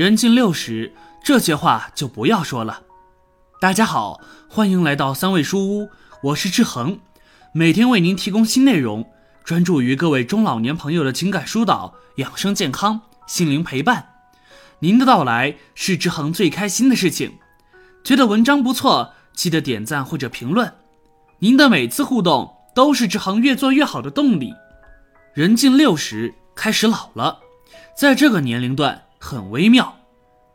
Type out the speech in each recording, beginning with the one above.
人近六十，这些话就不要说了。大家好，欢迎来到三味书屋，我是志恒，每天为您提供新内容，专注于各位中老年朋友的情感疏导、养生健康、心灵陪伴。您的到来是志恒最开心的事情。觉得文章不错，记得点赞或者评论。您的每次互动都是志恒越做越好的动力。人近六十，开始老了，在这个年龄段很微妙。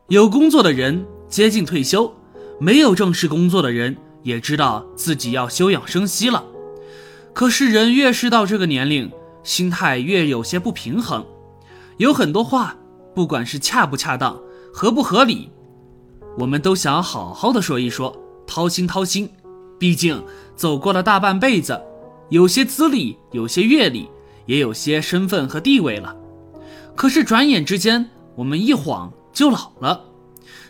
有工作的人接近退休，没有正式工作的人也知道自己要休养生息了。可是人越是到这个年龄，心态越有些不平衡。有很多话，不管是恰不恰当、合不合理。我们都想好好的说一说，掏心掏心。毕竟走过了大半辈子，有些资历，有些阅历，也有些身份和地位了。可是转眼之间，我们一晃就老了。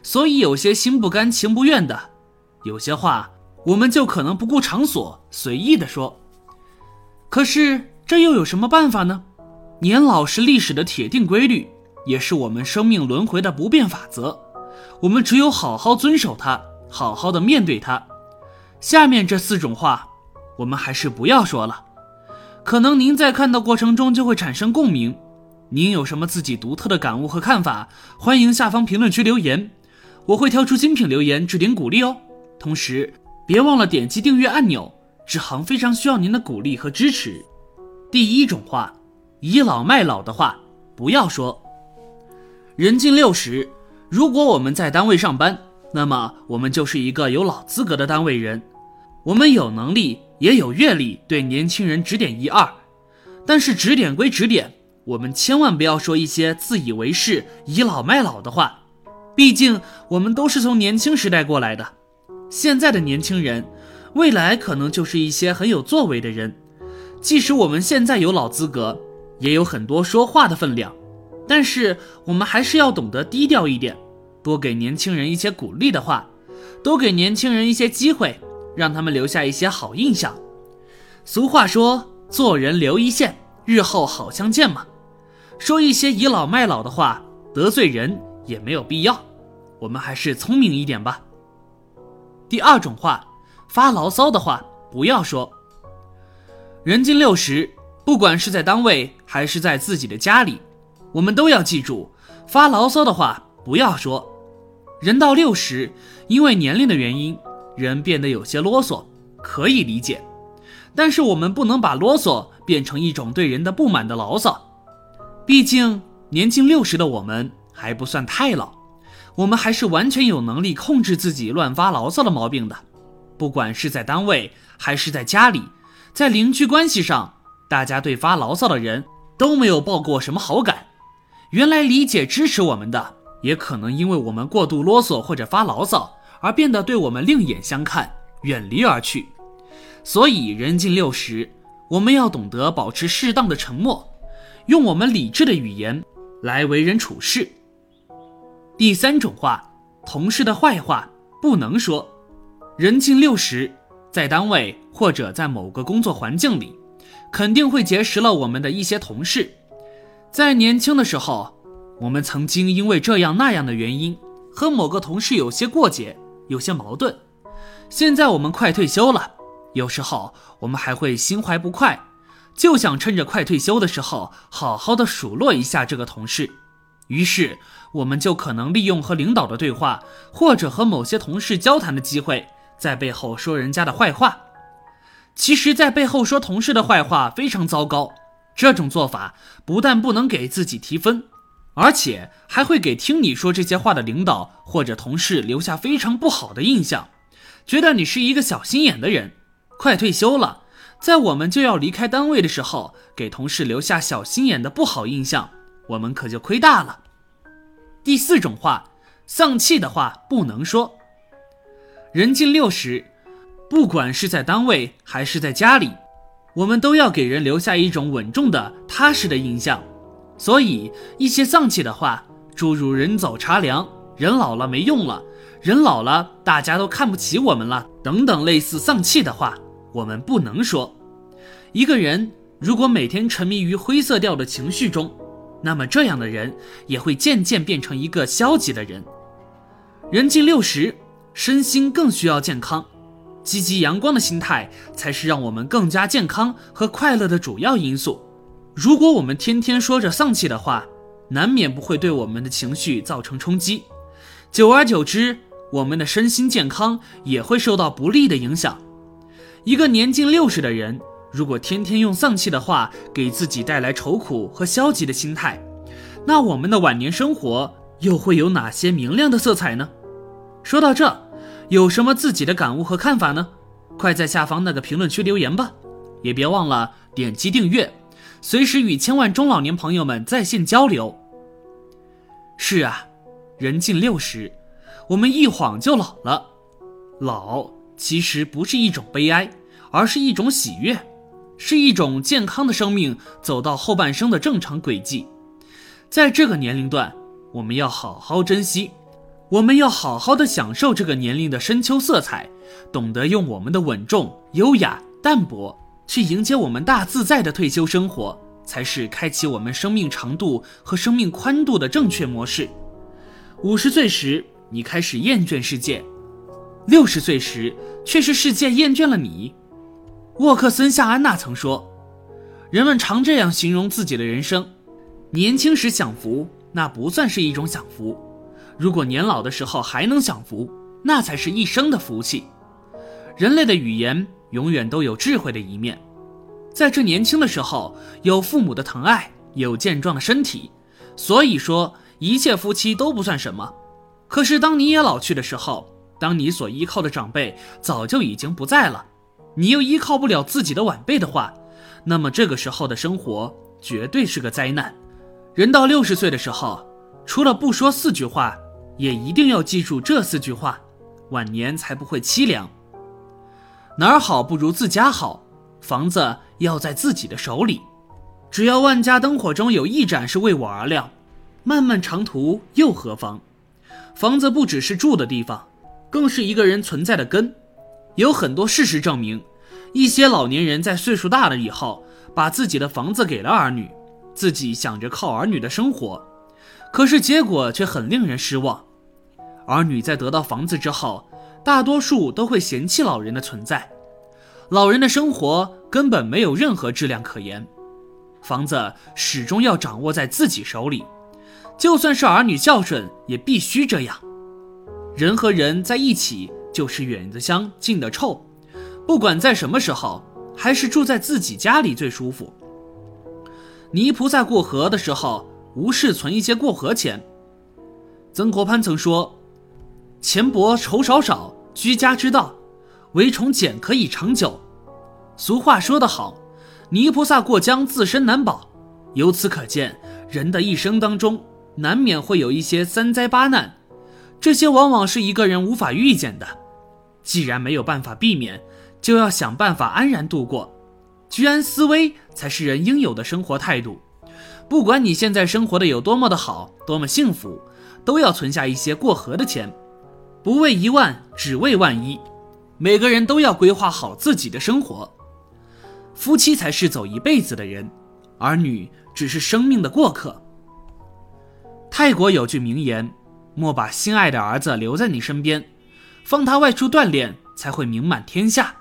所以有些心不甘情不愿的，有些话我们就可能不顾场所，随意的说。可是这又有什么办法呢？年老是历史的铁定规律，也是我们生命轮回的不变法则。我们只有好好遵守它，好好的面对它。下面这四种话，我们还是不要说了。可能您在看的过程中就会产生共鸣。您有什么自己独特的感悟和看法？欢迎下方评论区留言，我会挑出精品留言置顶鼓励哦。同时，别忘了点击订阅按钮，志航非常需要您的鼓励和支持。第一种话，倚老卖老的话不要说。人近六十。如果我们在单位上班，那么我们就是一个有老资格的单位人，我们有能力也有阅历，对年轻人指点一二。但是指点归指点，我们千万不要说一些自以为是、倚老卖老的话。毕竟我们都是从年轻时代过来的，现在的年轻人，未来可能就是一些很有作为的人。即使我们现在有老资格，也有很多说话的分量。但是我们还是要懂得低调一点，多给年轻人一些鼓励的话，多给年轻人一些机会，让他们留下一些好印象。俗话说：“做人留一线，日后好相见嘛。”说一些倚老卖老的话，得罪人也没有必要。我们还是聪明一点吧。第二种话，发牢骚的话不要说。人近六十，不管是在单位还是在自己的家里。我们都要记住，发牢骚的话不要说。人到六十，因为年龄的原因，人变得有些啰嗦，可以理解。但是我们不能把啰嗦变成一种对人的不满的牢骚。毕竟年近六十的我们还不算太老，我们还是完全有能力控制自己乱发牢骚的毛病的。不管是在单位还是在家里，在邻居关系上，大家对发牢骚的人都没有抱过什么好感。原来理解支持我们的，也可能因为我们过度啰嗦或者发牢骚，而变得对我们另眼相看，远离而去。所以人近六十，我们要懂得保持适当的沉默，用我们理智的语言来为人处事。第三种话，同事的坏话不能说。人近六十，在单位或者在某个工作环境里，肯定会结识了我们的一些同事。在年轻的时候，我们曾经因为这样那样的原因和某个同事有些过节，有些矛盾。现在我们快退休了，有时候我们还会心怀不快，就想趁着快退休的时候好好的数落一下这个同事。于是我们就可能利用和领导的对话，或者和某些同事交谈的机会，在背后说人家的坏话。其实，在背后说同事的坏话非常糟糕。这种做法不但不能给自己提分，而且还会给听你说这些话的领导或者同事留下非常不好的印象，觉得你是一个小心眼的人。快退休了，在我们就要离开单位的时候，给同事留下小心眼的不好印象，我们可就亏大了。第四种话，丧气的话不能说。人近六十，不管是在单位还是在家里。我们都要给人留下一种稳重的、踏实的印象，所以一些丧气的话，诸如“人走茶凉”“人老了没用了”“人老了大家都看不起我们了”等等类似丧气的话，我们不能说。一个人如果每天沉迷于灰色调的情绪中，那么这样的人也会渐渐变成一个消极的人。人近六十，身心更需要健康，积极阳光的心态才是让我们更加健康和快乐的主要因素。如果我们天天说着丧气的话，难免不会对我们的情绪造成冲击，久而久之，我们的身心健康也会受到不利的影响。一个年近六十的人，如果天天用丧气的话给自己带来愁苦和消极的心态，那我们的晚年生活又会有哪些明亮的色彩呢？说到这，有什么自己的感悟和看法呢？快在下方那个评论区留言吧，也别忘了点击订阅。随时与千万中老年朋友们在线交流。是啊，人近六十，我们一晃就老了。老其实不是一种悲哀，而是一种喜悦，是一种健康的生命走到后半生的正常轨迹。在这个年龄段，我们要好好珍惜，我们要好好的享受这个年龄的深秋色彩，懂得用我们的稳重、优雅、淡泊。去迎接我们大自在的退休生活，才是开启我们生命长度和生命宽度的正确模式。五十岁时，你开始厌倦世界；六十岁时，却是世界厌倦了你。沃克森·夏安娜曾说：“人们常这样形容自己的人生：年轻时享福，那不算是一种享福；如果年老的时候还能享福，那才是一生的福气。”人类的语言。永远都有智慧的一面，在这年轻的时候，有父母的疼爱，有健壮的身体，所以说一切夫妻都不算什么。可是当你也老去的时候，当你所依靠的长辈早就已经不在了，你又依靠不了自己的晚辈的话，那么这个时候的生活绝对是个灾难。人到六十岁的时候，除了不说四句话，也一定要记住这四句话，晚年才不会凄凉。哪儿好不如自家好，房子要在自己的手里。只要万家灯火中有一盏是为我而亮，漫漫长途又何妨？房子不只是住的地方，更是一个人存在的根。有很多事实证明，一些老年人在岁数大了以后，把自己的房子给了儿女，自己想着靠儿女的生活，可是结果却很令人失望。儿女在得到房子之后，大多数都会嫌弃老人的存在，老人的生活根本没有任何质量可言。房子始终要掌握在自己手里，就算是儿女孝顺，也必须这样。人和人在一起就是远的香，近的臭，不管在什么时候，还是住在自己家里最舒服。泥菩萨过河的时候，无事存一些过河钱。曾国藩曾说：“钱薄愁少少。”居家之道，唯从俭可以长久。俗话说得好，泥菩萨过江，自身难保。由此可见，人的一生当中，难免会有一些三灾八难，这些往往是一个人无法预见的。既然没有办法避免，就要想办法安然度过。居安思危才是人应有的生活态度。不管你现在生活的有多么的好，多么幸福，都要存下一些过河的钱。不为一万，只为万一。每个人都要规划好自己的生活。夫妻才是走一辈子的人，儿女只是生命的过客。泰国有句名言：“莫把心爱的儿子留在你身边，放他外出锻炼，才会名满天下。”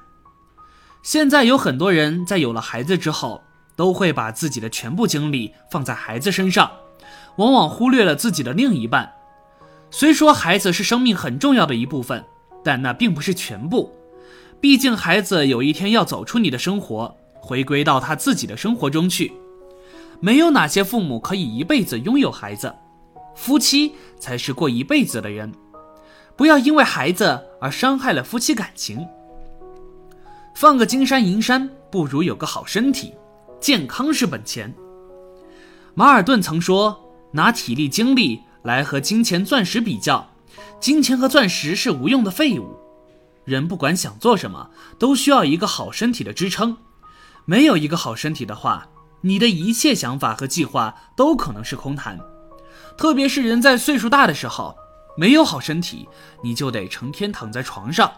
现在有很多人在有了孩子之后，都会把自己的全部精力放在孩子身上，往往忽略了自己的另一半。虽说孩子是生命很重要的一部分，但那并不是全部。毕竟孩子有一天要走出你的生活，回归到他自己的生活中去。没有哪些父母可以一辈子拥有孩子，夫妻才是过一辈子的人。不要因为孩子而伤害了夫妻感情。放个金山银山不如有个好身体，健康是本钱。马尔顿曾说：“拿体力精力。”来和金钱、钻石比较，金钱和钻石是无用的废物。人不管想做什么，都需要一个好身体的支撑。没有一个好身体的话，你的一切想法和计划都可能是空谈。特别是人在岁数大的时候，没有好身体，你就得成天躺在床上。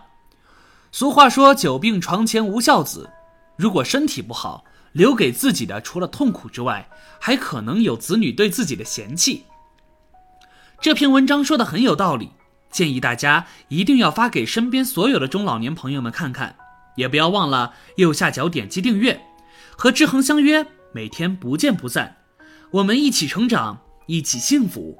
俗话说：“久病床前无孝子。”如果身体不好，留给自己的除了痛苦之外，还可能有子女对自己的嫌弃。这篇文章说的很有道理，建议大家一定要发给身边所有的中老年朋友们看看，也不要忘了右下角点击订阅，和志恒相约，每天不见不散。我们一起成长，一起幸福。